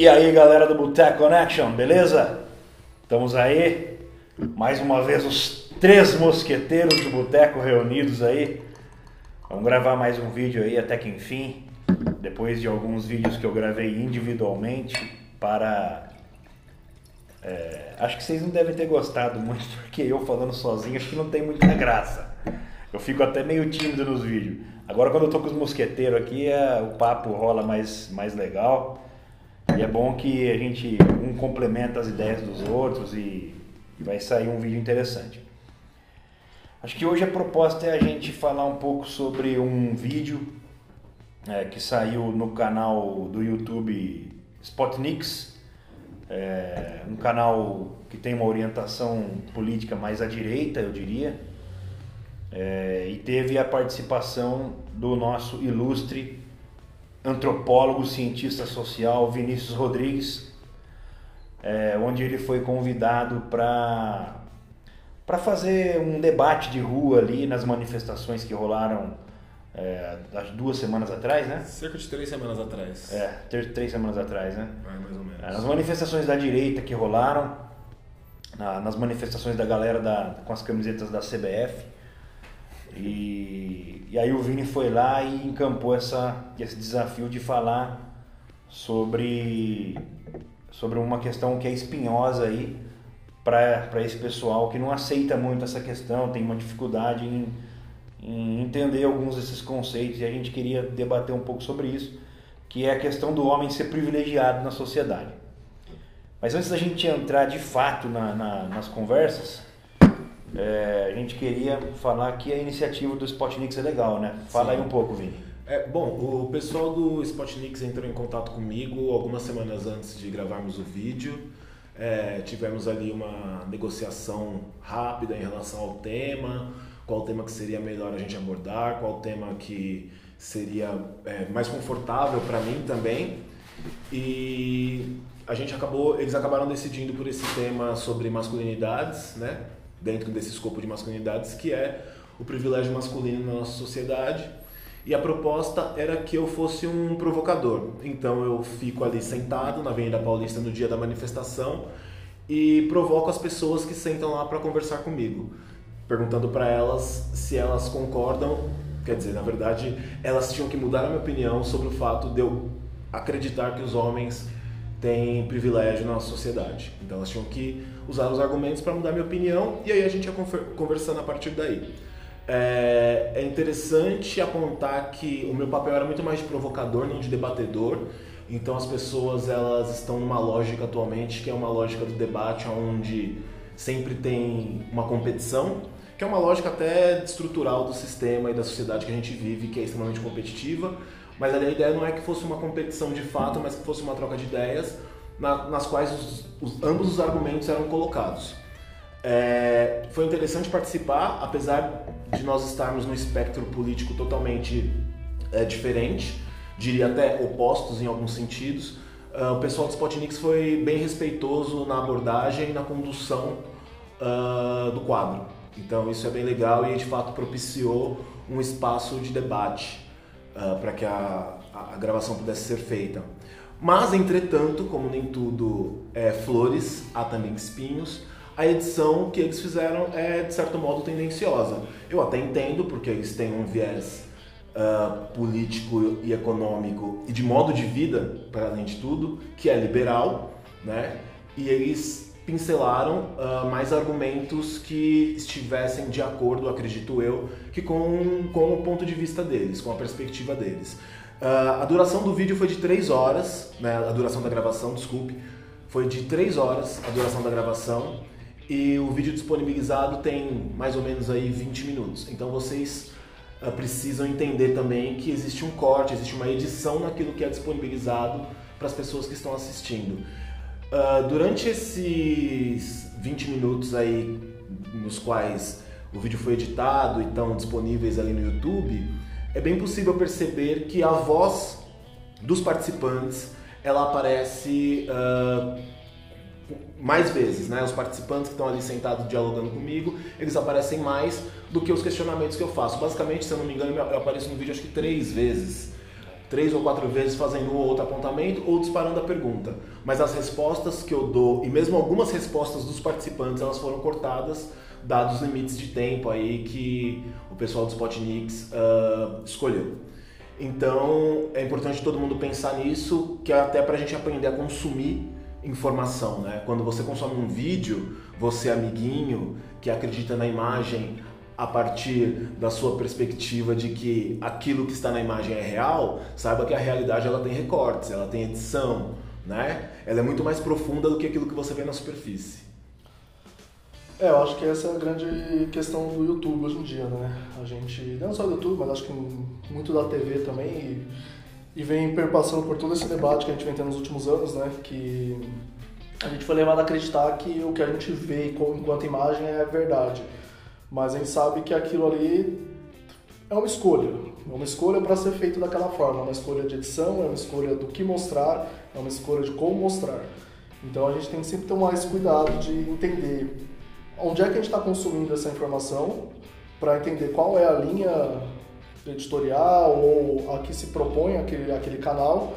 E aí galera do Boteco Connection, beleza? Estamos aí, mais uma vez os três mosqueteiros do Boteco reunidos aí. Vamos gravar mais um vídeo aí até que enfim, depois de alguns vídeos que eu gravei individualmente para... É, acho que vocês não devem ter gostado muito, porque eu falando sozinho acho que não tem muita graça. Eu fico até meio tímido nos vídeos. Agora quando eu tô com os mosqueteiros aqui, é, o papo rola mais, mais legal. E é bom que a gente um complementa as ideias dos outros e, e vai sair um vídeo interessante. Acho que hoje a proposta é a gente falar um pouco sobre um vídeo é, que saiu no canal do YouTube Spotnix, é, um canal que tem uma orientação política mais à direita, eu diria, é, e teve a participação do nosso ilustre antropólogo, cientista social Vinícius Rodrigues, é, onde ele foi convidado para para fazer um debate de rua ali nas manifestações que rolaram é, as duas semanas atrás, né? Cerca de três semanas atrás. É, três, três semanas atrás, né? É, mais ou menos. É, nas manifestações da direita que rolaram, na, nas manifestações da galera da, com as camisetas da CBF. E, e aí o Vini foi lá e encampou essa, esse desafio de falar sobre, sobre uma questão que é espinhosa aí para esse pessoal que não aceita muito essa questão, tem uma dificuldade em, em entender alguns desses conceitos e a gente queria debater um pouco sobre isso, que é a questão do homem ser privilegiado na sociedade. Mas antes da gente entrar de fato na, na, nas conversas, é, a gente queria falar que a iniciativa do Spotnix é legal, né? Fala Sim. aí um pouco, Vini. É, bom, o pessoal do Spotnix entrou em contato comigo algumas semanas antes de gravarmos o vídeo. É, tivemos ali uma negociação rápida em relação ao tema, qual tema que seria melhor a gente abordar, qual tema que seria é, mais confortável para mim também. E a gente acabou, eles acabaram decidindo por esse tema sobre masculinidades, né? Dentro desse escopo de masculinidades, que é o privilégio masculino na nossa sociedade. E a proposta era que eu fosse um provocador. Então eu fico ali sentado na Avenida Paulista no dia da manifestação e provoco as pessoas que sentam lá para conversar comigo, perguntando para elas se elas concordam. Quer dizer, na verdade, elas tinham que mudar a minha opinião sobre o fato de eu acreditar que os homens têm privilégio na sociedade. Então elas tinham que usar os argumentos para mudar minha opinião e aí a gente ia conversando a partir daí. É, é interessante apontar que o meu papel era muito mais de provocador, não de debatedor. Então as pessoas elas estão numa lógica atualmente que é uma lógica do debate, onde sempre tem uma competição, que é uma lógica até estrutural do sistema e da sociedade que a gente vive, que é extremamente competitiva. Mas ali a ideia não é que fosse uma competição de fato, mas que fosse uma troca de ideias na, nas quais os, os, ambos os argumentos eram colocados. É, foi interessante participar, apesar de nós estarmos num espectro político totalmente é, diferente, diria até opostos em alguns sentidos. Uh, o pessoal do Spotnix foi bem respeitoso na abordagem e na condução uh, do quadro. Então isso é bem legal e de fato propiciou um espaço de debate uh, para que a, a gravação pudesse ser feita. Mas, entretanto, como nem tudo é flores, há também espinhos a edição que eles fizeram é, de certo modo, tendenciosa. Eu até entendo, porque eles têm um viés uh, político e econômico e de modo de vida, para além de tudo, que é liberal, né? E eles pincelaram uh, mais argumentos que estivessem de acordo, acredito eu, que com, com o ponto de vista deles, com a perspectiva deles. Uh, a duração do vídeo foi de 3 horas, né? a duração da gravação, desculpe, foi de 3 horas a duração da gravação e o vídeo disponibilizado tem mais ou menos aí 20 minutos. Então vocês uh, precisam entender também que existe um corte, existe uma edição naquilo que é disponibilizado para as pessoas que estão assistindo. Uh, durante esses 20 minutos aí nos quais o vídeo foi editado e estão disponíveis ali no YouTube, é bem possível perceber que a voz dos participantes ela aparece uh, mais vezes, né? Os participantes que estão ali sentados dialogando comigo, eles aparecem mais do que os questionamentos que eu faço. Basicamente, se eu não me engano, eu apareço no vídeo acho que três vezes. três ou quatro vezes fazendo um ou outro apontamento ou disparando a pergunta. Mas as respostas que eu dou, e mesmo algumas respostas dos participantes, elas foram cortadas dados os limites de tempo aí que o pessoal do Spotniks uh, escolheu. Então é importante todo mundo pensar nisso, que é até para a gente aprender a consumir informação, né? Quando você consome um vídeo, você amiguinho que acredita na imagem a partir da sua perspectiva de que aquilo que está na imagem é real, saiba que a realidade ela tem recortes, ela tem edição, né? Ela é muito mais profunda do que aquilo que você vê na superfície. É, eu acho que essa é a grande questão do YouTube hoje em dia, né? A gente, não só do YouTube, mas acho que muito da TV também, e, e vem perpassando por todo esse debate que a gente vem tendo nos últimos anos, né? Que a gente foi levado a acreditar que o que a gente vê enquanto imagem é verdade mas a gente sabe que aquilo ali é uma escolha. É uma escolha para ser feito daquela forma. É uma escolha de edição, é uma escolha do que mostrar, é uma escolha de como mostrar. Então a gente tem que sempre ter mais cuidado de entender onde é que a gente está consumindo essa informação, para entender qual é a linha editorial ou a que se propõe aquele, aquele canal,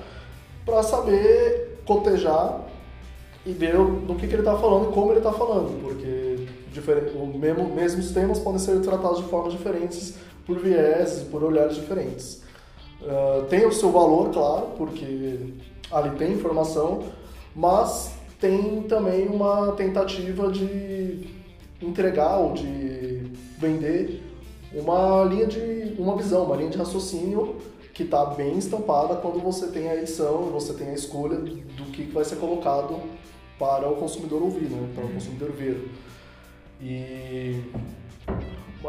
para saber cotejar e ver do que, que ele está falando e como ele está falando, porque os mesmo, mesmos temas podem ser tratados de formas diferentes, por vieses, por olhares diferentes. Uh, tem o seu valor, claro, porque ali tem informação, mas tem também uma tentativa de entregar ou de vender uma linha de uma visão, uma linha de raciocínio que está bem estampada quando você tem a edição, você tem a escolha do que vai ser colocado para o consumidor ouvir, né? para o consumidor ver. E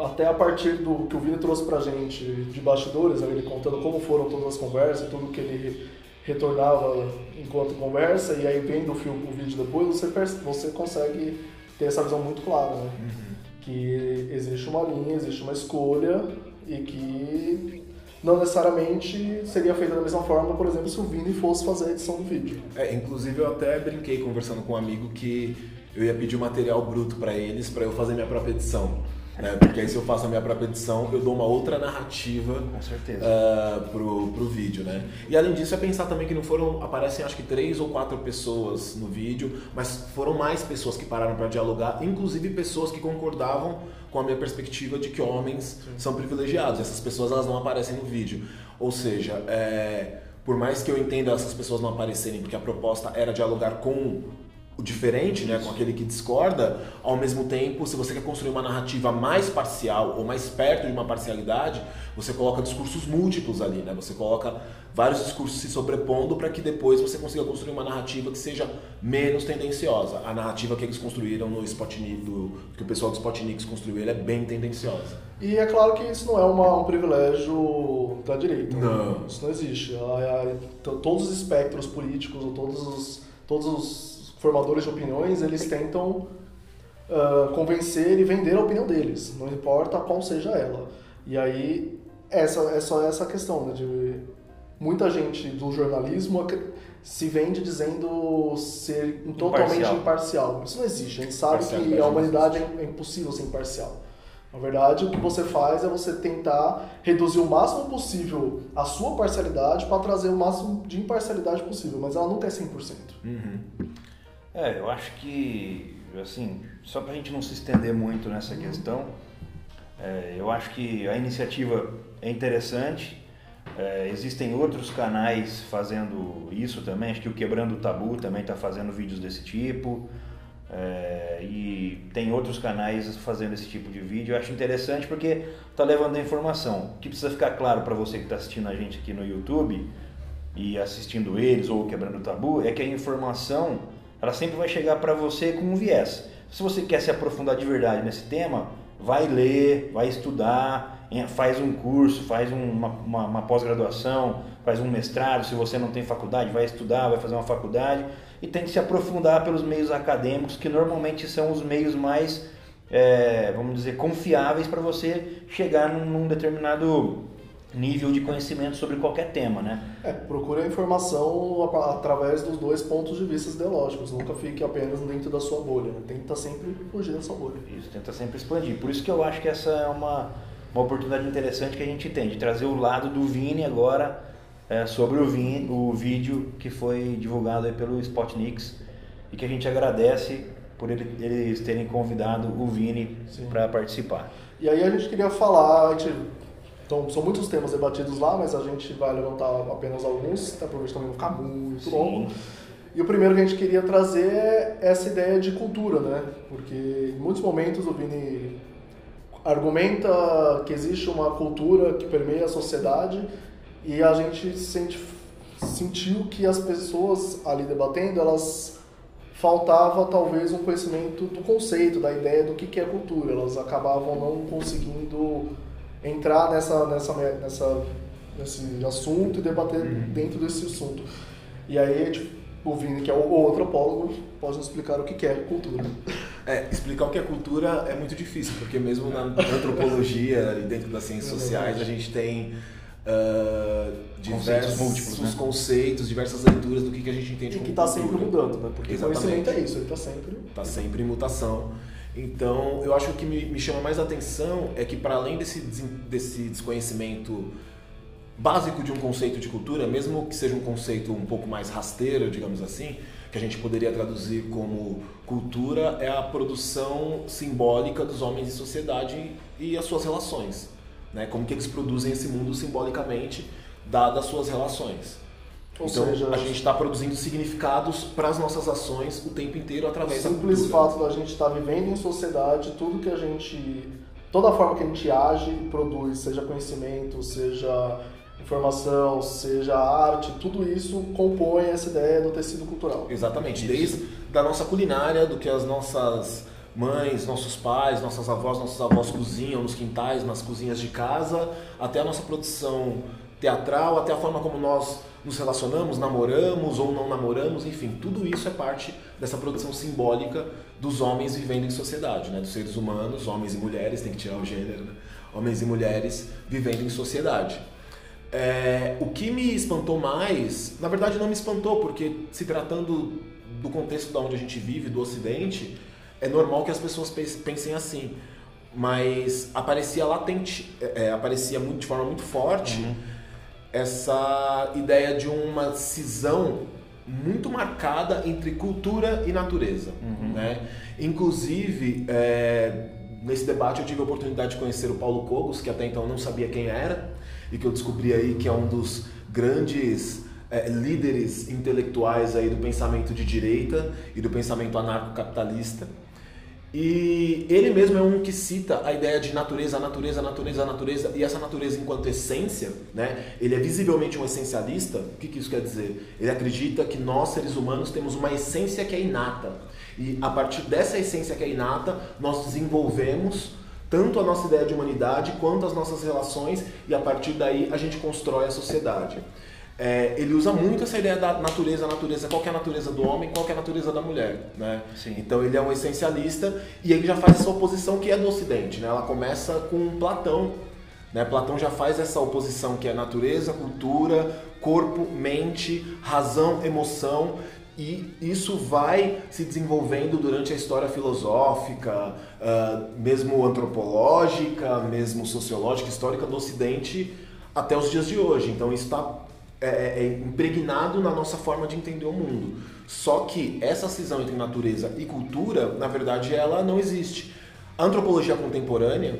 até a partir do que o Vini trouxe pra gente de bastidores, ele contando como foram todas as conversas, tudo que ele retornava enquanto conversa, e aí vendo o, filme, o vídeo depois, você, você consegue ter essa visão muito clara, né? Uhum. Que existe uma linha, existe uma escolha e que não necessariamente seria feita da mesma forma, por exemplo, se o Vini fosse fazer a edição do vídeo. É, inclusive eu até brinquei conversando com um amigo que eu ia pedir o material bruto para eles para eu fazer minha própria edição. Né? Porque aí se eu faço a minha própria edição, eu dou uma outra narrativa Com certeza. Uh, pro, pro vídeo, né? E além disso, é pensar também que não foram, aparecem acho que três ou quatro pessoas no vídeo, mas foram mais pessoas que pararam para dialogar, inclusive pessoas que concordavam com a minha perspectiva de que homens Sim. são privilegiados. Essas pessoas elas não aparecem no vídeo. Ou seja, é, por mais que eu entenda essas pessoas não aparecerem, porque a proposta era dialogar com o diferente, né, com aquele que discorda, ao mesmo tempo, se você quer construir uma narrativa mais parcial ou mais perto de uma parcialidade, você coloca discursos múltiplos ali, né? Você coloca vários discursos se sobrepondo para que depois você consiga construir uma narrativa que seja menos tendenciosa. A narrativa que eles construíram no Spotnik, do, que o pessoal do Spotnik construiu, ele é bem tendenciosa. E é claro que isso não é uma, um privilégio da direita. Não. Né? Isso não existe. Todos os espectros políticos, ou todos os, todos os formadores de opiniões, eles tentam uh, convencer e vender a opinião deles, não importa qual seja ela. E aí, essa, é só essa questão, né, de muita gente do jornalismo se vende dizendo ser totalmente imparcial. imparcial. Isso não existe. A gente sabe que a humanidade é impossível ser imparcial. Na verdade, o que você faz é você tentar reduzir o máximo possível a sua parcialidade para trazer o máximo de imparcialidade possível, mas ela nunca é 100%. Uhum. É, eu acho que, assim, só para a gente não se estender muito nessa questão, é, eu acho que a iniciativa é interessante. É, existem outros canais fazendo isso também. Acho que o Quebrando o Tabu também está fazendo vídeos desse tipo. É, e tem outros canais fazendo esse tipo de vídeo. Eu acho interessante porque está levando a informação. O que precisa ficar claro para você que está assistindo a gente aqui no YouTube e assistindo eles ou Quebrando o Tabu é que a informação ela sempre vai chegar para você com um viés. Se você quer se aprofundar de verdade nesse tema, vai ler, vai estudar, faz um curso, faz uma, uma, uma pós-graduação, faz um mestrado. Se você não tem faculdade, vai estudar, vai fazer uma faculdade e tem que se aprofundar pelos meios acadêmicos, que normalmente são os meios mais, é, vamos dizer, confiáveis para você chegar num, num determinado nível de conhecimento sobre qualquer tema, né? É, procure a informação através dos dois pontos de vista ideológicos, nunca fique apenas dentro da sua bolha, né? tenta sempre fugir da sua bolha. Isso, tenta sempre expandir. Por isso que eu acho que essa é uma, uma oportunidade interessante que a gente tem, de trazer o lado do Vini agora é, sobre o, vin, o vídeo que foi divulgado aí pelo Spotnix e que a gente agradece por ele, eles terem convidado o Vini para participar. E aí a gente queria falar, a gente, então, são muitos temas debatidos lá, mas a gente vai levantar apenas alguns, até para ver também não ficar muito longo. E o primeiro que a gente queria trazer é essa ideia de cultura, né? Porque em muitos momentos o Vini argumenta que existe uma cultura que permeia a sociedade e a gente sente, sentiu que as pessoas ali debatendo, elas faltava talvez um conhecimento do conceito, da ideia do que é cultura. Elas acabavam não conseguindo entrar nessa, nessa, nessa, nesse assunto e debater uhum. dentro desse assunto. E aí o Vini, que é o antropólogo, pode nos explicar o que é cultura. É, explicar o que é cultura é muito difícil, porque mesmo na antropologia e dentro das ciências sociais a gente tem uh, diversos múltiplos, né? conceitos, diversas leituras do que, que a gente entende e como que está sempre mudando, né? Porque Exatamente. conhecimento é isso, ele está sempre... Está sempre em mutação. Então, eu acho que o que me, me chama mais atenção é que para além desse, desse desconhecimento básico de um conceito de cultura, mesmo que seja um conceito um pouco mais rasteiro, digamos assim, que a gente poderia traduzir como cultura, é a produção simbólica dos homens em sociedade e as suas relações né? Como que eles produzem esse mundo simbolicamente, dadas as suas relações. Ou então, seja, a gente está produzindo significados para as nossas ações o tempo inteiro através da cultura. O simples fato da gente estar tá vivendo em sociedade, tudo que a gente, toda a forma que a gente age e produz, seja conhecimento, seja informação, seja arte, tudo isso compõe essa ideia do tecido cultural. Exatamente, desde da nossa culinária, do que as nossas mães, nossos pais, nossas avós, nossos avós cozinham nos quintais, nas cozinhas de casa, até a nossa produção teatral, até a forma como nós nos relacionamos, namoramos ou não namoramos, enfim, tudo isso é parte dessa produção simbólica dos homens vivendo em sociedade, né? dos seres humanos, homens e mulheres, tem que tirar o gênero, né? homens e mulheres vivendo em sociedade. É, o que me espantou mais, na verdade não me espantou, porque se tratando do contexto da onde a gente vive, do Ocidente, é normal que as pessoas pensem assim. Mas aparecia latente, é, é, aparecia muito, de forma muito forte uhum. Essa ideia de uma cisão muito marcada entre cultura e natureza. Uhum. Né? Inclusive, é, nesse debate eu tive a oportunidade de conhecer o Paulo Cogos, que até então não sabia quem era, e que eu descobri aí que é um dos grandes é, líderes intelectuais aí do pensamento de direita e do pensamento anarcocapitalista. E ele mesmo é um que cita a ideia de natureza, natureza, natureza, natureza, e essa natureza enquanto essência, né? Ele é visivelmente um essencialista. O que, que isso quer dizer? Ele acredita que nós, seres humanos, temos uma essência que é inata. E a partir dessa essência que é inata, nós desenvolvemos tanto a nossa ideia de humanidade quanto as nossas relações, e a partir daí a gente constrói a sociedade. É, ele usa muito essa ideia da natureza, natureza, qual é a natureza do homem, qual é a natureza da mulher, né? Sim. Então ele é um essencialista e ele já faz essa oposição que é do Ocidente, né? Ela começa com Platão, né? Platão já faz essa oposição que é natureza, cultura, corpo, mente, razão, emoção e isso vai se desenvolvendo durante a história filosófica, uh, mesmo antropológica, mesmo sociológica, histórica do Ocidente até os dias de hoje. Então isso está é, é, é, impregnado na nossa forma de entender o mundo. Só que essa cisão entre natureza e cultura, na verdade, ela não existe. A antropologia contemporânea,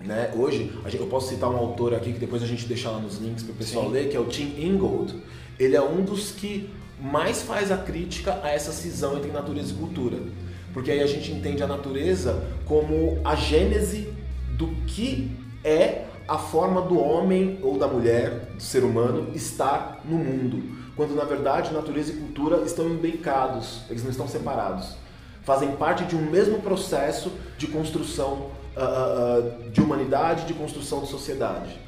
né, hoje, eu posso citar um autor aqui que depois a gente deixa lá nos links para o pessoal Sim. ler, que é o Tim Ingold. Ele é um dos que mais faz a crítica a essa cisão entre natureza e cultura. Porque aí a gente entende a natureza como a gênese do que é a forma do homem ou da mulher, do ser humano, estar no mundo. Quando na verdade natureza e cultura estão imbricados, eles não estão separados. Fazem parte de um mesmo processo de construção uh, uh, de humanidade, de construção de sociedade.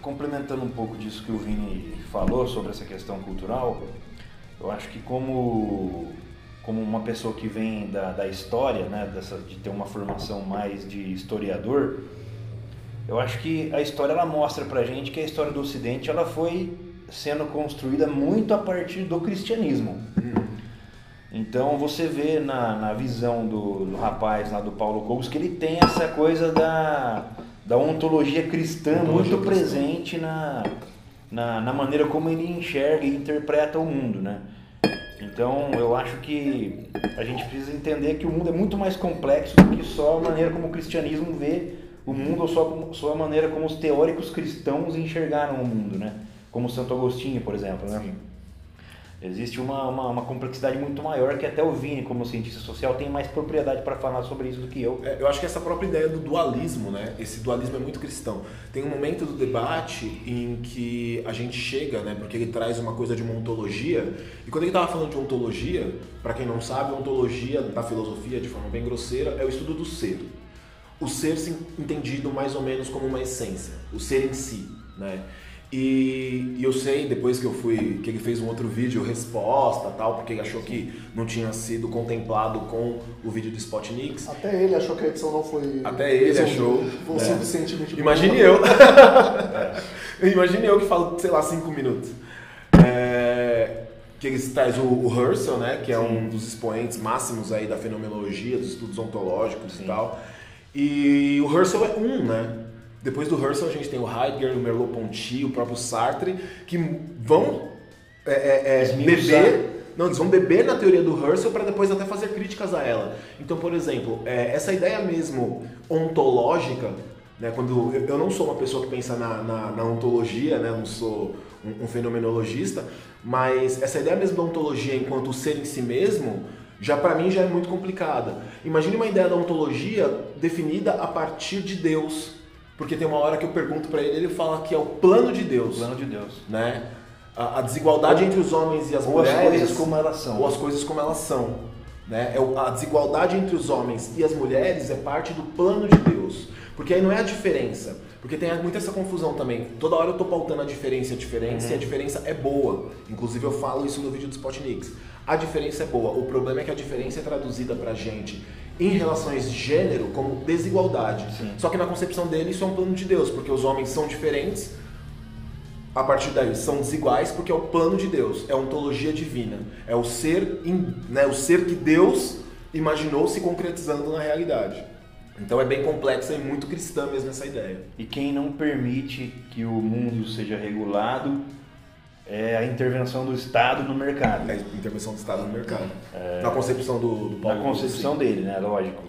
Complementando um pouco disso que o Vini falou sobre essa questão cultural, eu acho que como como uma pessoa que vem da, da história, né, dessa, de ter uma formação mais de historiador, eu acho que a história ela mostra pra gente que a história do Ocidente ela foi sendo construída muito a partir do cristianismo. Uhum. Então você vê na, na visão do, do, rapaz lá do Paulo Cobos que ele tem essa coisa da, da ontologia cristã Ontologia muito cristã. presente na, na, na maneira como ele enxerga e interpreta o mundo, né? Então eu acho que a gente precisa entender que o mundo é muito mais complexo do que só a maneira como o cristianismo vê o mundo ou só, a maneira como os teóricos cristãos enxergaram o mundo, né? Como Santo Agostinho, por exemplo, né? Existe uma, uma, uma complexidade muito maior que até o Vini, como cientista social, tem mais propriedade para falar sobre isso do que eu. É, Eu acho que essa própria ideia do dualismo, né? Esse dualismo é muito cristão. Tem um momento do debate em que a gente chega, né? Porque ele traz uma coisa de uma ontologia. E quando ele estava falando de ontologia, para quem não sabe, ontologia da filosofia, de forma bem grosseira, é o estudo do ser. O ser se entendido mais ou menos como uma essência, o ser em si, né? E, e eu sei, depois que eu fui, que ele fez um outro vídeo, resposta tal, porque ele achou que não tinha sido contemplado com o vídeo do Spotniks. Até ele achou que a edição não foi. Até ele achou, Foi o né? suficientemente Imagine eu. Imagine eu que falo, sei lá, cinco minutos. É, que eles traz o, o Herschel, né? Que é um dos expoentes máximos aí da fenomenologia, dos estudos ontológicos e tal. E o Herschel é um, né? Depois do Herschel a gente tem o Heidegger, o Merleau-Ponty, o próprio Sartre, que vão é, é, é, beber não, eles vão beber na teoria do Herschel para depois até fazer críticas a ela. Então, por exemplo, é, essa ideia mesmo ontológica, né, quando eu, não sou uma pessoa que pensa na, na, na ontologia, né, não sou um, um fenomenologista, mas essa ideia mesmo da ontologia enquanto ser em si mesmo, já para mim já é muito complicada. Imagine uma ideia da ontologia definida a partir de Deus, porque tem uma hora que eu pergunto para ele, ele fala que é o plano de Deus, Plano de Deus. né? A, a desigualdade entre os homens e as Ou as mulheres coisas como elas são. ou as coisas como elas são. Né? É o- a desigualdade entre os homens e as mulheres é parte do plano de Deus. Porque aí não é a diferença. Porque tem muita essa confusão também. Toda hora eu tô pautando a diferença e a diferença, e a diferença é boa. Inclusive eu falo isso no vídeo do Spotniks. A diferença é boa. O problema é que a diferença é traduzida pra gente em relações de gênero como desigualdade. Sim. Só que na concepção dele isso é um plano de Deus, porque os homens são diferentes, a partir daí são desiguais porque é o plano de Deus, é a ontologia divina, é o ser, né, o ser que Deus imaginou se concretizando na realidade. Então é bem complexa e muito cristã mesmo essa ideia. E quem não permite que o mundo seja regulado é a intervenção do Estado no mercado. É a intervenção do Estado no mercado. Na concepção do, do Na Paulo concepção dele, né? Lógico.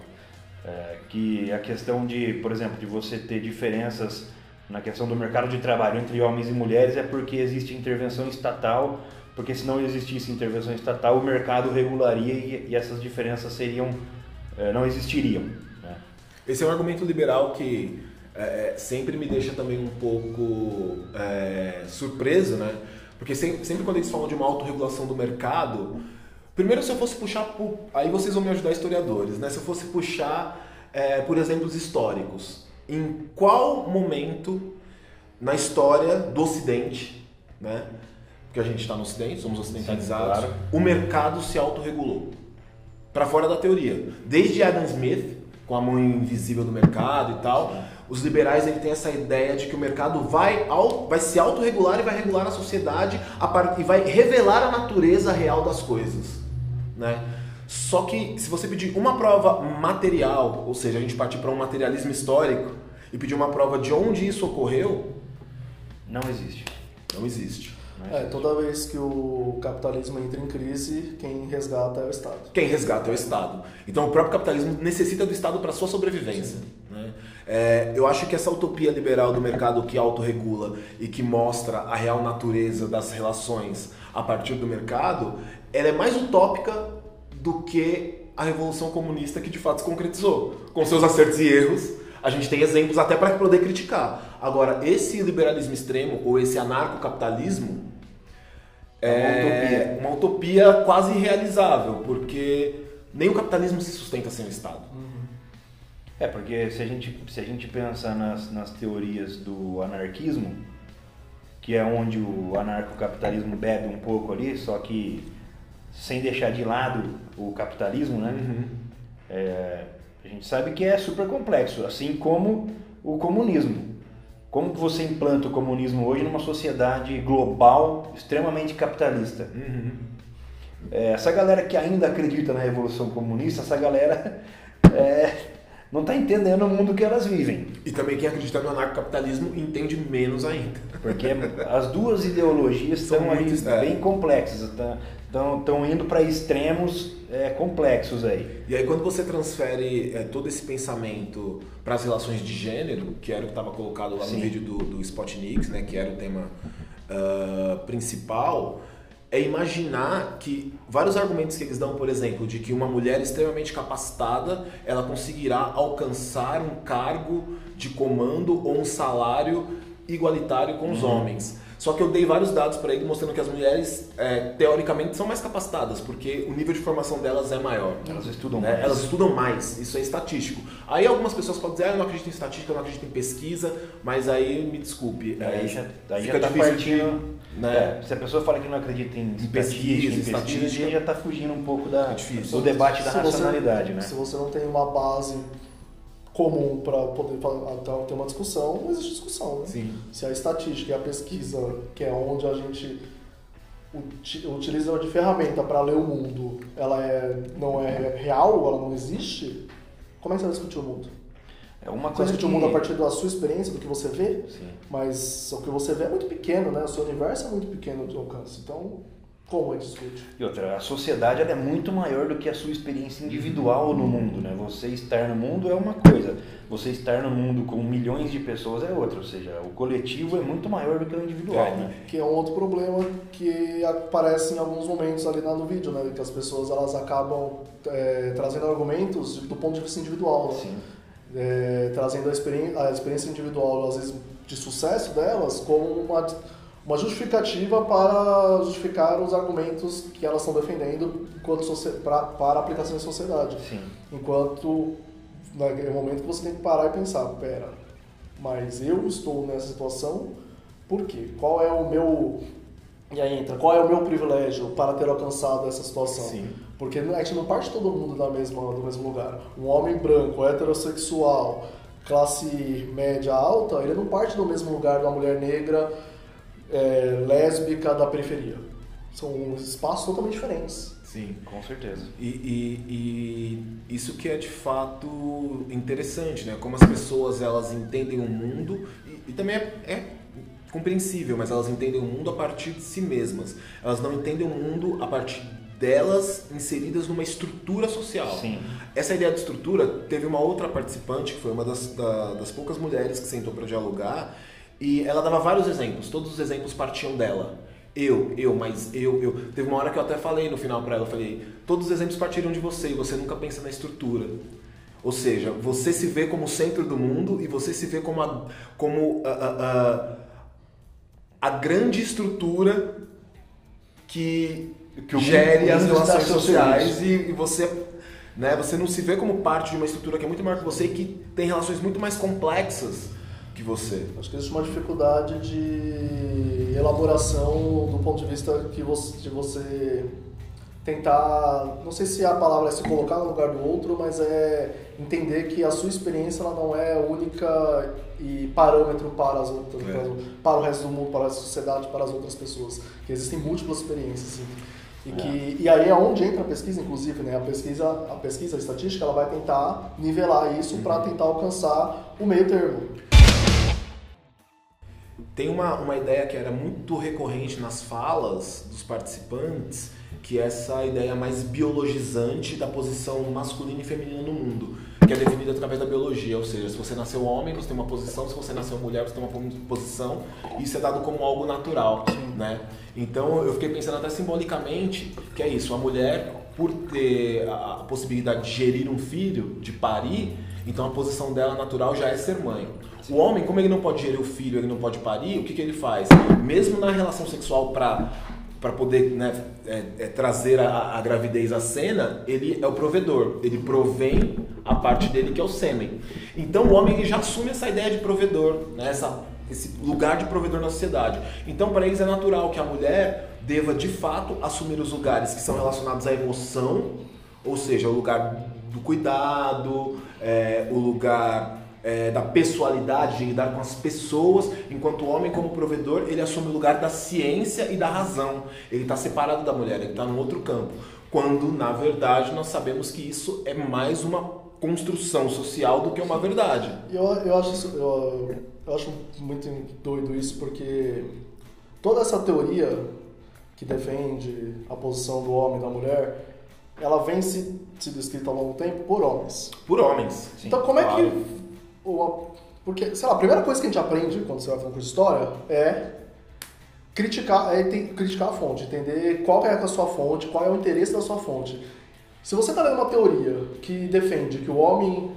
É, que a questão de, por exemplo, de você ter diferenças na questão do mercado de trabalho entre homens e mulheres é porque existe intervenção estatal, porque se não existisse intervenção estatal, o mercado regularia e, e essas diferenças seriam, é, não existiriam. Né? Esse é um argumento liberal que é, sempre me deixa também um pouco é, surpreso, né? Porque sempre, sempre quando eles falam de uma autorregulação do mercado, primeiro se eu fosse puxar, por, aí vocês vão me ajudar historiadores, né? Se eu fosse puxar é, por exemplos históricos, em qual momento na história do Ocidente, né? Porque a gente está no Ocidente, somos ocidentalizados, Sim, claro. o mercado se autorregulou para fora da teoria. Desde Adam Smith, com a mão invisível do mercado e tal, os liberais ele tem essa ideia de que o mercado vai, vai se autorregular e vai regular a sociedade a par- e vai revelar a natureza real das coisas, né? Só que se você pedir uma prova material, ou seja, a gente partir para um materialismo histórico e pedir uma prova de onde isso ocorreu, Não existe. não existe. Não É, existe. toda vez que o capitalismo entra em crise, quem resgata é o Estado. Quem resgata é o Estado. Então o próprio capitalismo necessita do Estado para sua sobrevivência. né? É, eu acho que essa utopia liberal do mercado que autorregula e que mostra a real natureza das relações a partir do mercado, ela é mais utópica do que a revolução comunista que de fato se concretizou. Com seus acertos e erros, a gente tem exemplos até para poder criticar. Agora, esse liberalismo extremo ou esse anarcocapitalismo é uma utopia quase irrealizável, porque nem o capitalismo se sustenta sem o Estado. É, porque se a gente, se a gente pensar nas, nas teorias do anarquismo, que é onde o anarcocapitalismo bebe um pouco ali, só que sem deixar de lado o capitalismo, né? É, a gente sabe que é super complexo, assim como o comunismo. Como que você implanta o comunismo hoje numa sociedade global extremamente capitalista? É, essa galera que ainda acredita na revolução comunista, essa galera é, não está entendendo o mundo que elas vivem. E também quem acredita no anarcocapitalismo entende menos ainda. Porque as duas ideologias estão ali é. bem complexas, estão indo para extremos é, complexos aí. E aí quando você transfere é, todo esse pensamento para as relações de gênero, que era o que estava colocado lá Sim. no vídeo do, do Spotnix, né, que era o tema uh, principal, é imaginar que vários argumentos que eles dão, por exemplo, de que uma mulher extremamente capacitada, ela conseguirá alcançar um cargo de comando ou um salário igualitário com os uhum. homens. Só que eu dei vários dados para ele mostrando que as mulheres, é, teoricamente, são mais capacitadas, porque o nível de formação delas é maior. Elas estudam né? mais. Elas estudam mais, isso é estatístico. Aí algumas pessoas podem dizer, ah, eu não acredito em estatística, eu não acredito em pesquisa, mas aí me desculpe. Aí é, já, aí fica já tá partindo. De, né? É, se a pessoa fala que não acredita em, em pesquisa, em pesquisa, já está fugindo um pouco da, é do debate da racionalidade. Você, né? Se você não tem uma base comum para poder ter uma discussão, não existe discussão. Né? Sim. Se a estatística e a pesquisa, que é onde a gente utiliza de ferramenta para ler o mundo, ela é, não é real, ela não existe, como é que você vai discutir o mundo? É uma coisa você discute que... o mundo a partir da sua experiência, do que você vê, Sim. mas o que você vê é muito pequeno, né? O seu universo é muito pequeno de alcance. Então, como é discute? E outra, a sociedade é muito maior do que a sua experiência individual no mundo, né? Você estar no mundo é uma coisa, você estar no mundo com milhões de pessoas é outra, ou seja, o coletivo é muito maior do que o individual, é, né? Que é um outro problema que aparece em alguns momentos ali no vídeo, né? Que as pessoas elas acabam é, trazendo argumentos do ponto de vista individual, né? Sim. É, trazendo a experiência, a experiência individual, às vezes de sucesso delas, como uma uma justificativa para justificar os argumentos que elas estão defendendo enquanto pra, para aplicação em sociedade. Sim. Enquanto naquele momento que você tem que parar e pensar, pera, mas eu estou nessa situação, por quê? Qual é o meu e aí entra, qual é o meu privilégio para ter alcançado essa situação? Sim. Porque a gente não parte todo mundo da mesma, do mesmo lugar. Um homem branco, heterossexual, classe média alta, ele não parte do mesmo lugar de uma mulher negra é, lésbica da periferia. São espaços totalmente diferentes. Sim, com certeza. E, e, e, isso que é de fato interessante, né? Como as pessoas elas entendem o mundo e, e também é, é, compreensível, mas elas entendem o mundo a partir de si mesmas. Elas não entendem o mundo a partir delas inseridas numa estrutura social. Sim. Essa ideia de estrutura teve uma outra participante que foi uma das, da, das poucas mulheres que sentou para dialogar e ela dava vários exemplos, todos os exemplos partiam dela. Eu, eu, mas eu, eu. Teve uma hora que eu até falei no final para ela, eu falei, todos os exemplos partiram de você e você nunca pensa na estrutura. Ou seja, você se vê como centro do mundo e você se vê como a, como a, a, a grande estrutura que, que gere as relações sociais e, e, você né, você não se vê como parte de uma estrutura que é muito maior que você e que tem relações muito mais complexas que você? Acho que existe uma dificuldade de elaboração do ponto de vista que você, de você tentar, não sei se a palavra é se colocar no lugar do outro, mas é entender que a sua experiência ela não é única e parâmetro para as outras, é. para, para, o resto do mundo, para a sociedade, para as outras pessoas. Que existem múltiplas experiências. E, que, é. e aí é onde entra a pesquisa, inclusive, né? A pesquisa, a pesquisa a estatística, ela vai tentar nivelar isso uhum. para tentar alcançar o meio termo. Tem uma, uma ideia que era muito recorrente nas falas dos participantes, que é essa ideia mais biologizante da posição masculina e feminina no mundo, que é definida através da biologia, ou seja, se você nasceu homem, você tem uma posição, se você nasceu mulher, você tem uma posição, e isso é dado como algo natural, né? Então eu fiquei pensando até simbolicamente que é isso, a mulher, por ter a possibilidade de gerir um filho, de parir, então a posição dela natural já é ser mãe. O homem, como ele não pode gerir o filho, ele não pode parir, o que, que ele faz? Mesmo na relação sexual para para poder né, é, é, trazer a, a, gravidez à cena, ele é o provedor. Ele provém a parte dele que é o sêmen. Então o homem já assume essa ideia de provedor, né, essa, esse lugar de provedor na sociedade. Então para eles é natural que a mulher deva de fato assumir os lugares que são relacionados à emoção, ou seja, o lugar do cuidado, é, o lugar é, da pessoalidade, de lidar com as pessoas, enquanto o homem, como provedor, ele assume o lugar da ciência e da razão. Ele está separado da mulher, ele está num outro campo. Quando, na verdade, nós sabemos que isso é mais uma construção social do que uma verdade. Eu, eu, acho, isso, eu, eu acho muito doido isso, porque toda essa teoria que defende a posição do homem e da mulher, ela vem se, se descrita ao longo do tempo por homens. Por homens. Sim, então como claro. é que. Porque, sei lá, a primeira coisa que a gente aprende quando você vai falar com história é criticar, é criticar a fonte, entender qual é a sua fonte, qual é o interesse da sua fonte. Se você está lendo uma teoria que defende que o homem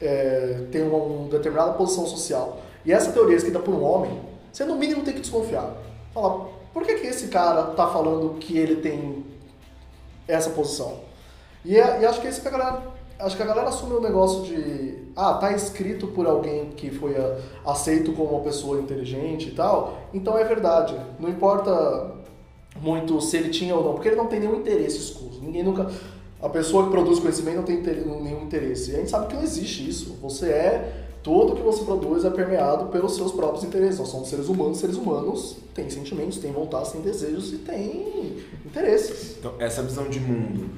é, tem uma, uma, determinada posição social e essa teoria é escrita por um homem, você no mínimo tem que desconfiar. Falar, por que, que esse cara está falando que ele tem essa posição? E, é, e acho que é isso que a galera acho que a galera assume o um negócio de ah, tá escrito por alguém que foi a, aceito como uma pessoa inteligente e tal, então é verdade. Não importa muito se ele tinha ou não, porque ele não tem nenhum interesse escuso. Ninguém nunca a pessoa que produz conhecimento não tem nenhum interesse. E a gente sabe que não existe isso. Você é. Tudo que você produz é permeado pelos seus próprios interesses. Nós somos seres humanos, seres humanos têm sentimentos, têm vontades, têm desejos e têm interesses. Então, essa visão de mundo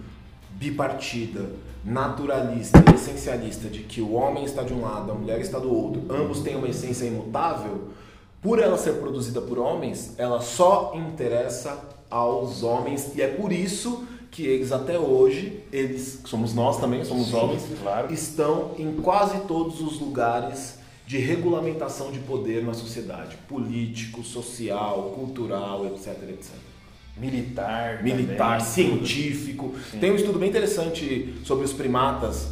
bipartida, naturalista e essencialista de que o homem está de um lado, a mulher está do outro, ambos têm uma essência imutável, por ela ser produzida por homens, ela só interessa aos homens e é por isso que eles até hoje, eles, somos nós também, somos Sim, homens, claro. estão em quase todos os lugares de regulamentação de poder na sociedade, político, social, cultural, etc, etc. Militar, militar, também. científico. Sim. Tem um estudo bem interessante sobre os primatas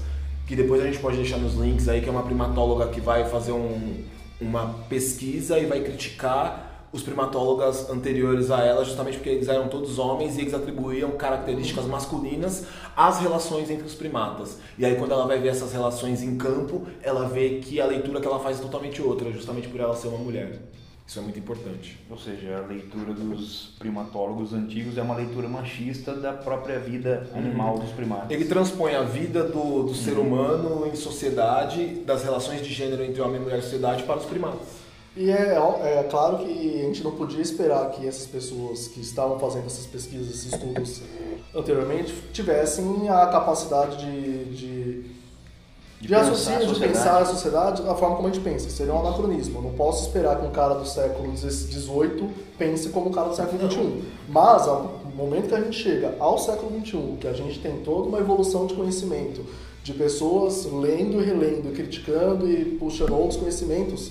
que depois a gente pode deixar nos links aí, que é uma primatóloga que vai fazer um, uma pesquisa e vai criticar os primatólogas anteriores a ela, justamente porque eles eram todos homens e eles atribuíam características masculinas às relações entre os primatas. E aí, quando ela vai ver essas relações em campo, ela vê que a leitura que ela faz é totalmente outra, justamente por ela ser uma mulher. Isso é muito importante. Ou seja, a leitura dos primatólogos antigos é uma leitura machista da própria vida animal dos primatas. Ele transpõe a vida do, do ser humano em sociedade, das relações de gênero entre homem e mulher em sociedade para os primatas. E é, é, claro que a gente não podia esperar que essas pessoas que estavam fazendo essas pesquisas, esses estudos anteriormente, tivessem a capacidade de, de, de, de raciocínio, de pensar a sociedade da forma como a gente pensa. Seria um anacronismo. Eu não posso esperar que um cara do século XVIII pense como um cara do século XXI. Mas, ao momento que a gente chega ao século XXI, que a gente tem toda uma evolução de conhecimento, de pessoas lendo e relendo, criticando e puxando outros conhecimentos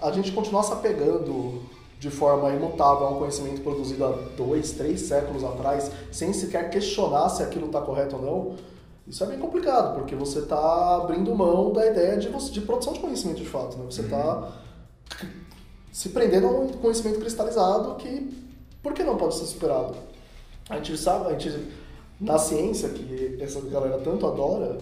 a gente continuar se apegando de forma imutável a um conhecimento produzido há dois, três séculos atrás, sem sequer questionar se aquilo está correto ou não, isso é bem complicado, porque você está abrindo mão da ideia de, de produção de conhecimento de fato. Né? Você está uhum. se prendendo a um conhecimento cristalizado que, por que não pode ser superado? A gente sabe, a gente, na ciência, que essa galera tanto adora,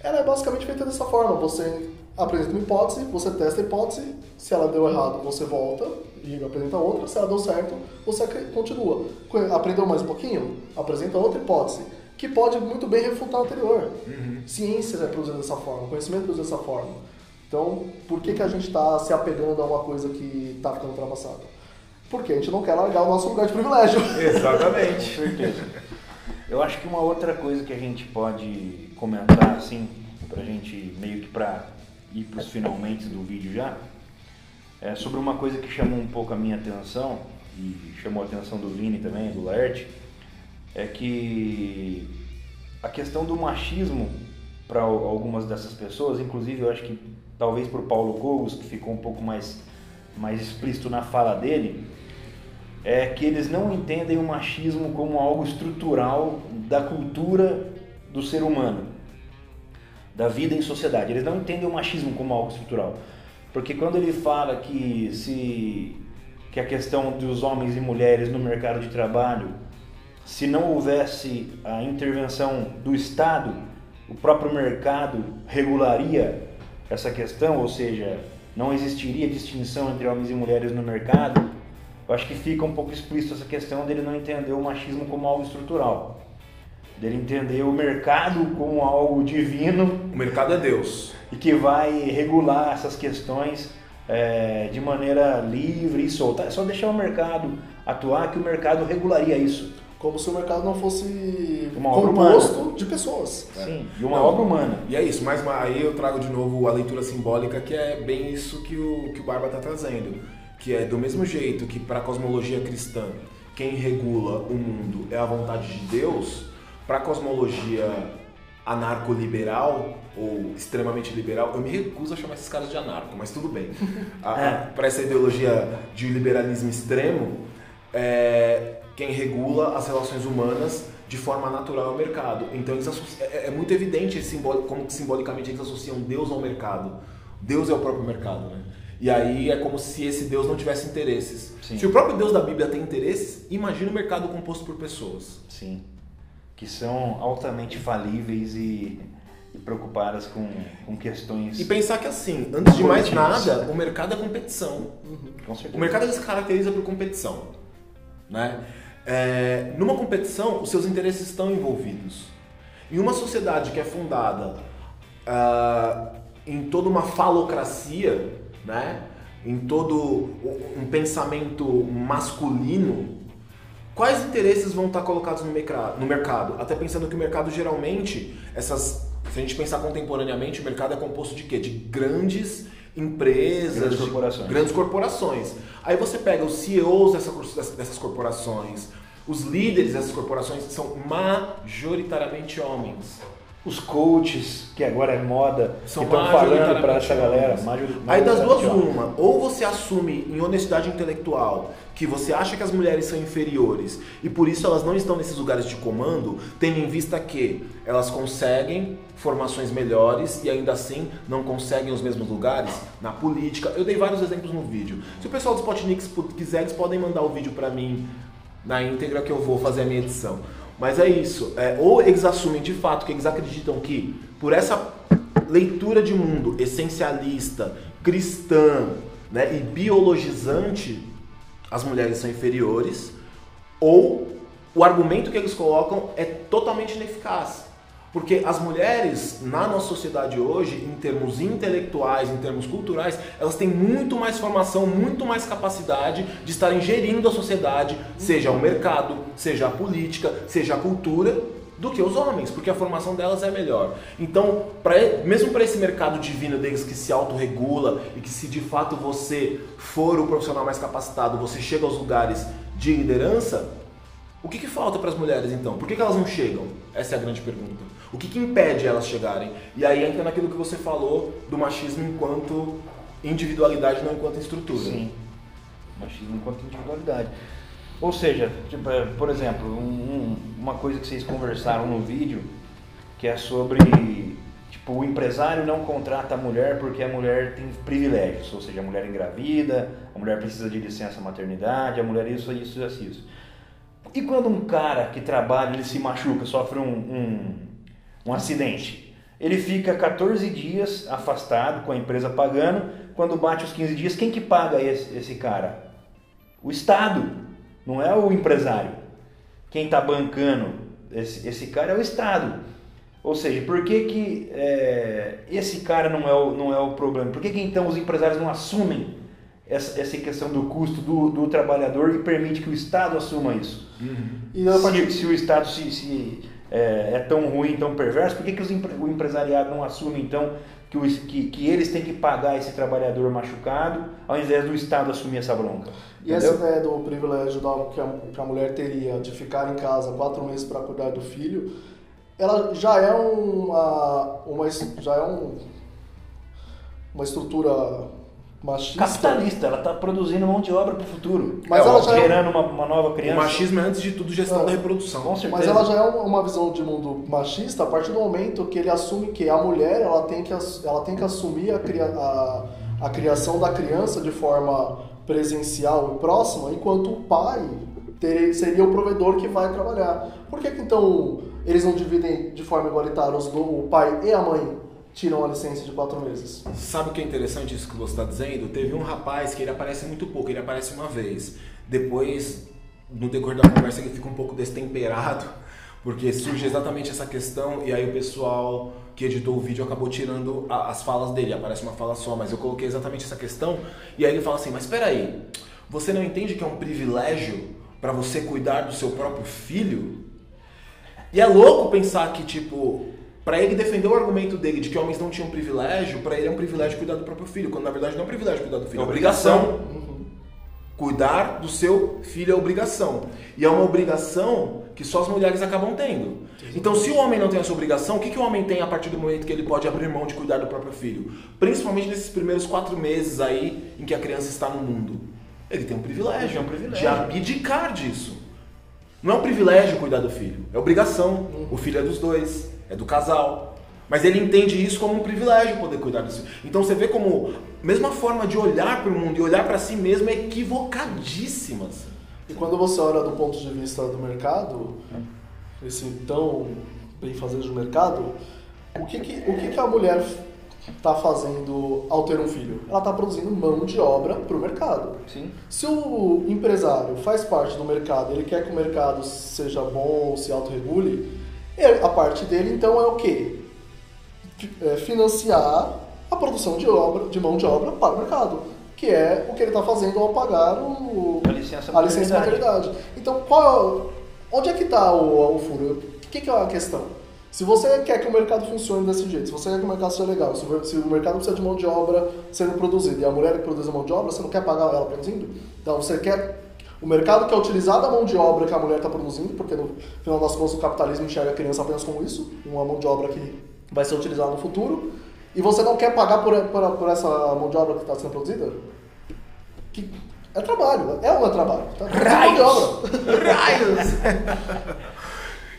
ela é basicamente feita dessa forma. Você apresenta uma hipótese, você testa a hipótese, se ela deu errado, você volta e apresenta outra, se ela deu certo, você continua. Aprendeu mais um pouquinho? Apresenta outra hipótese, que pode muito bem refutar a anterior. Uhum. Ciência é produzida dessa forma, conhecimento é produzido dessa forma. Então, por que, que a gente está se apegando a uma coisa que está ficando ultrapassada? Porque a gente não quer largar o nosso lugar de privilégio. Exatamente. Com certeza. Eu acho que uma outra coisa que a gente pode comentar, assim, pra gente meio que para ir para os finalmente do vídeo já, é sobre uma coisa que chamou um pouco a minha atenção, e chamou a atenção do Vini também, do Laerte, é que a questão do machismo para algumas dessas pessoas, inclusive eu acho que talvez para o Paulo Cogos, que ficou um pouco mais, mais explícito na fala dele, é que eles não entendem o machismo como algo estrutural da cultura do ser humano da vida em sociedade. Eles não entendem o machismo como algo estrutural. Porque quando ele fala que se que a questão dos homens e mulheres no mercado de trabalho, se não houvesse a intervenção do Estado, o próprio mercado regularia essa questão, ou seja, não existiria distinção entre homens e mulheres no mercado. Eu acho que fica um pouco explícito essa questão dele não entender o machismo como algo estrutural dele entender o mercado como algo divino. O mercado é Deus. E que vai regular essas questões é, de maneira livre e solta. É só deixar o mercado atuar que o mercado regularia isso. Como se o mercado não fosse uma obra humana. composto de pessoas. Sim, e uma Não. obra humana. E é isso, mas aí eu trago de novo a leitura simbólica, que é bem isso que o, que o Barba está trazendo. Que é do mesmo jeito que para a cosmologia cristã, quem regula o mundo é a vontade de Deus, para a cosmologia anarco-liberal ou extremamente liberal, eu me recuso a chamar esses caras de anarco, mas tudo bem. É. Para essa ideologia de liberalismo extremo, é, quem regula as relações humanas de forma natural ao mercado. Então é, é muito evidente como que simbolicamente eles associam Deus ao mercado. Deus é o próprio mercado, né? E aí é como se esse Deus não tivesse interesses. Sim. Se o próprio Deus da Bíblia tem interesses, imagina o mercado composto por pessoas. Sim. Que são altamente falíveis e, e preocupadas com, com questões. E pensar que assim, antes de mais nada, o mercado é competição. Com certeza. O mercado se caracteriza por competição. Né? É, numa competição, os seus interesses estão envolvidos. Em uma sociedade que é fundada ah, em toda uma falocracia, né? em todo um pensamento masculino, quais interesses vão estar colocados no mercado? no mercado? Até pensando que o mercado geralmente, essas, se a gente pensar contemporaneamente, o mercado é composto de quê? De grandes empresas, Grandes de corporações. grandes corporações. Aí você pega os CEOs dessa dessas corporações, os líderes dessas corporações são majoritariamente homens. Os coaches, que agora é moda, São que estão falando para essa galera. Aí das duas uma, ou você assume em honestidade intelectual que você acha que as mulheres são inferiores e por isso elas não estão nesses lugares de comando, tendo em vista que elas conseguem formações melhores e ainda assim não conseguem os mesmos lugares na política. Eu dei vários exemplos no vídeo. Se o pessoal do Spotnix pu- quiser, eles podem mandar o vídeo para mim na íntegra que eu vou fazer a minha edição. Mas é isso. É, ou eles assumem de fato que eles acreditam que por essa leitura de mundo essencialista, cristã né, e biologizante, as mulheres são inferiores, ou o argumento que eles colocam é totalmente ineficaz. Porque as mulheres, na nossa sociedade hoje, em termos intelectuais, em termos culturais, elas têm muito mais formação, muito mais capacidade de estarem gerindo a sociedade, seja o mercado, seja a política, seja a cultura, do que os homens, porque a formação delas é melhor. Então, pra, mesmo para esse mercado divino deles que se autorregula e que se de fato você for o profissional mais capacitado, você chega aos lugares de liderança, o que, que falta para as mulheres então? Por que, que elas não chegam? Essa é a grande pergunta. O que, que impede elas chegarem? E aí entra naquilo que você falou do machismo enquanto individualidade, não enquanto estrutura. Sim. Machismo enquanto individualidade. Ou seja, tipo, é, por exemplo, um- um- uma coisa que vocês conversaram no vídeo, que é sobre tipo, o empresário não contrata a mulher porque a mulher tem privilégios, ou seja, a mulher engravida, a mulher precisa de licença maternidade, a mulher isso, isso, isso, isso. E quando um cara que trabalha, ele se machuca, sofre um, um, um acidente, ele fica 14 dias afastado com a empresa pagando, quando bate os 15 dias, quem que paga esse, esse cara? O Estado, não é o empresário. Quem está bancando esse, esse cara é o Estado. Ou seja, por que, que é, esse cara não é, o, não é o problema? Por que, que então os empresários não assumem essa, essa questão do custo do, do trabalhador e permite que o Estado assuma isso? E a partir Se, se o Estado se, se, é, é tão ruim, tão perverso, por que, que empre- o empresariado não assume então que, que, que eles têm que pagar esse trabalhador machucado ao invés do Estado assumir essa bronca? E essa Entendeu? ideia do privilégio da- que, a, que a mulher teria de ficar em casa quatro meses para cuidar do filho, ela já é uma, uma já é um, uma estrutura machista. Capitalista, ela está produzindo mão de obra para o futuro. Mas É, ela já é- gerando uma, uma nova O criança. machismo é, antes de tudo, gestão É. da reprodução. Com certeza. Mas ela já é uma visão de mundo machista a partir do momento que ele assume que a mulher ela tem que, ela tem que assumir a, cria, a, a criação da criança de forma presencial e próxima, enquanto o pai ter- seria o provedor que vai trabalhar. Por que, que então eles não dividem de forma igualitária os do, o pai e a mãe tiram a licença de quatro meses? Sabe o que é interessante isso que você está dizendo? Teve um rapaz que ele aparece muito pouco, ele aparece uma vez. Depois, no decorrer da conversa, ele fica um pouco destemperado, porque surge exatamente essa questão e aí o pessoal que editou o vídeo acabou tirando a- as falas dele, aparece uma fala só, mas eu coloquei exatamente essa questão e aí ele fala assim, mas espera aí, você não entende que é um privilégio para você cuidar do seu próprio filho? E é louco pensar que, tipo, pra ele defender o argumento dele de que homens não tinham privilégio, pra ele é um privilégio cuidar do próprio filho, quando na verdade não é um privilégio cuidar do filho, é obrigação. Cuidar do seu filho é obrigação. E é uma obrigação que só as mulheres acabam tendo. Então, se o homem não tem essa obrigação, o que, que o homem tem a partir do momento que ele pode abrir mão de cuidar do próprio filho? Principalmente nesses primeiros quatro meses aí em que a criança está no mundo. Ele tem um privilégio, tem um privilégio. de abdicar disso. Não é um privilégio cuidar do filho, é obrigação. O filho é dos dois, é do casal. Mas ele entende isso como um privilégio poder cuidar disso. Então você vê como a mesma forma de olhar para o mundo e olhar para si mesmo é equivocadíssima. assim. E quando você olha do ponto de vista do mercado, esse tão bem fazer do mercado, o que, que, o que, que a mulher está fazendo ao ter um filho? Ela está produzindo mão de obra para o mercado. Sim. Se o empresário faz parte do mercado, ele quer que o mercado seja bom, se autorregule, ele- a parte dele então é o quê? É financiar a produção de obra, de mão de obra para o mercado, que é o que ele está fazendo ao pagar o, A licença a licença maternidade. Então, qual, onde é que está o, o furo? O que, que é a questão? Se você quer que o mercado funcione desse jeito, se você quer que o mercado seja legal, se o, se o mercado precisa de mão de obra sendo produzida e a mulher que produz a mão de obra, você não quer pagar ela produzindo? Então, você quer. O mercado quer utilizar da mão de obra que a mulher está produzindo, porque no final das contas o capitalismo enxerga a criança apenas como isso, uma mão de obra que vai ser utilizada no futuro, e você não quer pagar por, por, por essa mão de obra que está sendo produzida? Que é trabalho, é é trabalho? Tá? É mão de obra. Raios!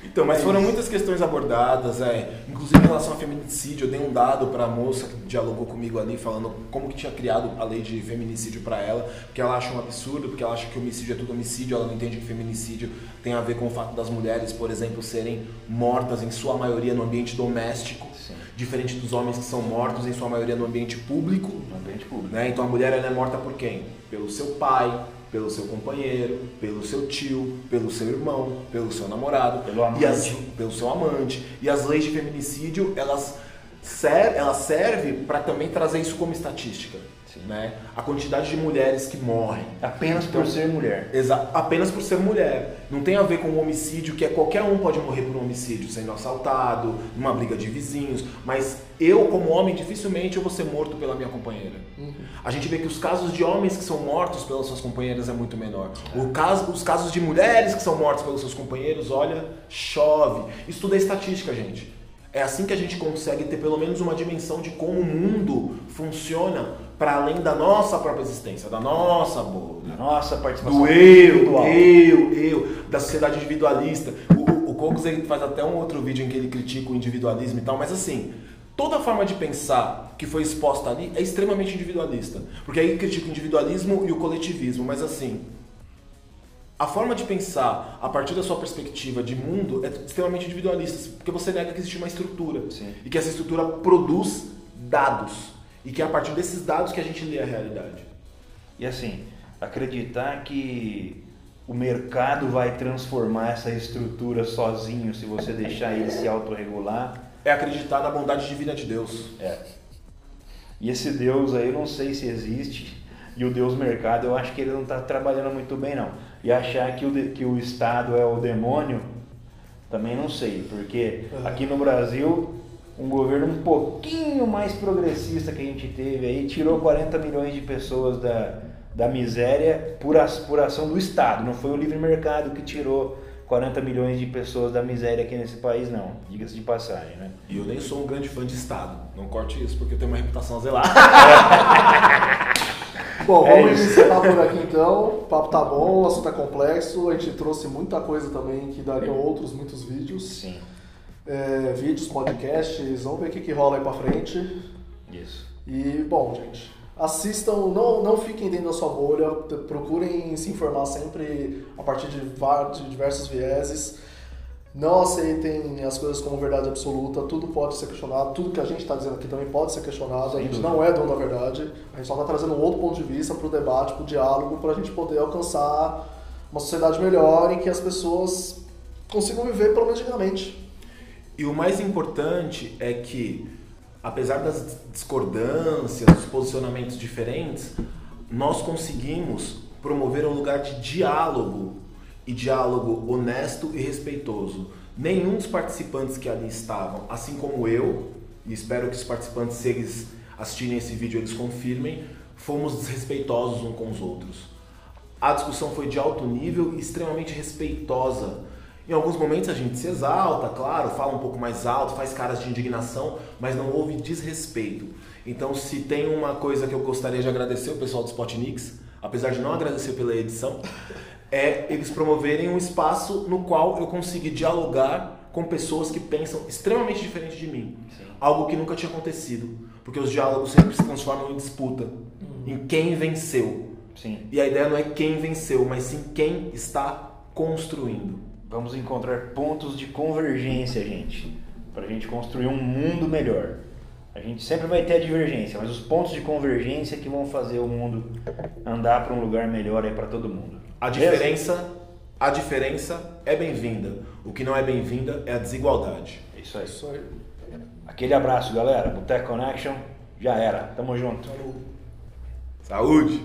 Então, mas foram muitas questões abordadas, é, inclusive em relação ao feminicídio, eu dei um dado para a moça que dialogou comigo ali, falando como que tinha criado a lei de feminicídio para ela, porque ela acha um absurdo, porque ela acha que homicídio é tudo homicídio, ela não entende que feminicídio tem a ver com o fato das mulheres, por exemplo, serem mortas em sua maioria no ambiente doméstico, Sim. diferente dos homens que são mortos em sua maioria no ambiente público. No ambiente público. Né? Então a mulher ela é morta por quem? Pelo seu pai, pelo seu companheiro, pelo seu tio, pelo seu irmão, pelo seu namorado, Pelo amante. E as, pelo seu amante. E as leis de feminicídio elas ser, ela serve para também trazer isso como estatística, Sim. né? A quantidade de mulheres que morrem. Apenas Então, por ser mulher. Exa apenas por ser mulher. Não tem a ver com o homicídio, que é qualquer um pode morrer por um homicídio, sendo assaltado, numa briga de vizinhos. Mas eu, como homem, dificilmente eu vou ser morto pela minha companheira. A gente vê que os casos de homens que são mortos pelas suas companheiras é muito menor. O caso, os casos de mulheres que são mortas pelos seus companheiros, olha, chove. Isso tudo é estatística, gente. É assim que a gente consegue ter pelo menos uma dimensão de como o mundo funciona para além da nossa própria existência, da nossa bolha Nossa participação do eu, individual. eu, eu, da sociedade individualista. O, o Cocos ele faz até um outro vídeo em que ele critica o individualismo e tal, mas assim, toda forma de pensar que foi exposta ali é extremamente individualista. Porque aí critica o individualismo e o coletivismo, mas assim, a forma de pensar a partir da sua perspectiva de mundo é extremamente individualista, porque você nega que existe uma estrutura Sim. e que essa estrutura produz dados e que é a partir desses dados que a gente lê a realidade. E assim, acreditar que o mercado vai transformar essa estrutura sozinho se você deixar ele se autorregular. É acreditar na bondade divina de Deus. É. E esse Deus aí eu não sei se existe. E o Deus mercado eu acho que ele não está trabalhando muito bem não. E achar que o, que o Estado é o demônio, também não sei. Porque aqui no Brasil, um governo um pouquinho mais progressista que a gente teve aí, tirou 40 milhões de pessoas da, da miséria por, as- por ação do Estado. Não foi o livre mercado que tirou 40 milhões de pessoas da miséria aqui nesse país, não. Diga-se de passagem, né? E eu nem sou um grande fã de Estado. Não corte isso, porque eu tenho uma reputação a zelar. Bom, É vamos isso. encerrar por aqui então. O papo tá bom, o assunto é complexo. A gente trouxe muita coisa também que dariam outros muitos vídeos. Sim. É, vídeos, podcasts, vamos ver o que, que rola aí pra frente. Isso. E, bom, gente, assistam, não, não fiquem dentro da sua bolha, procurem se informar sempre a partir de, va- de diversos vieses. Não aceitem as coisas como verdade absoluta, tudo pode ser questionado, tudo que a gente está dizendo aqui também pode ser questionado, a Sem gente dúvida. não é dono da verdade, a gente só está trazendo um outro ponto de vista para o debate, para o diálogo, para a gente poder alcançar uma sociedade melhor em que as pessoas consigam viver pelo menos dignamente. E o mais importante é que, apesar das discordâncias, dos posicionamentos diferentes, nós conseguimos promover um lugar de diálogo e diálogo honesto e respeitoso. nenhum dos participantes que ali estavam, assim como eu, e espero que os participantes, se eles assistirem esse vídeo, eles confirmem, fomos desrespeitosos uns com os outros. A discussão foi de alto nível e extremamente respeitosa. Em alguns momentos a gente se exalta, claro, fala um pouco mais alto, faz caras de indignação, mas não houve desrespeito. Então, se tem uma coisa que eu gostaria de agradecer o pessoal do Spotnix, apesar de não agradecer pela edição, é eles promoverem um espaço no qual eu consegui dialogar com pessoas que pensam extremamente diferente de mim. Sim. Algo que nunca tinha acontecido. Porque os diálogos sempre se transformam em disputa. Uhum. Em quem venceu. Sim. E a ideia não é quem venceu, mas sim quem está construindo. Vamos encontrar pontos de convergência, gente. Para a gente construir um mundo melhor. A gente sempre vai ter a divergência, mas os pontos de convergência que vão fazer o mundo andar para um lugar melhor aí para todo mundo. A diferença, a diferença é bem-vinda. O que não é bem-vinda é a desigualdade. É isso aí. Isso aí. Aquele abraço, galera. Boteco Connection já era. Tamo junto. Saúde.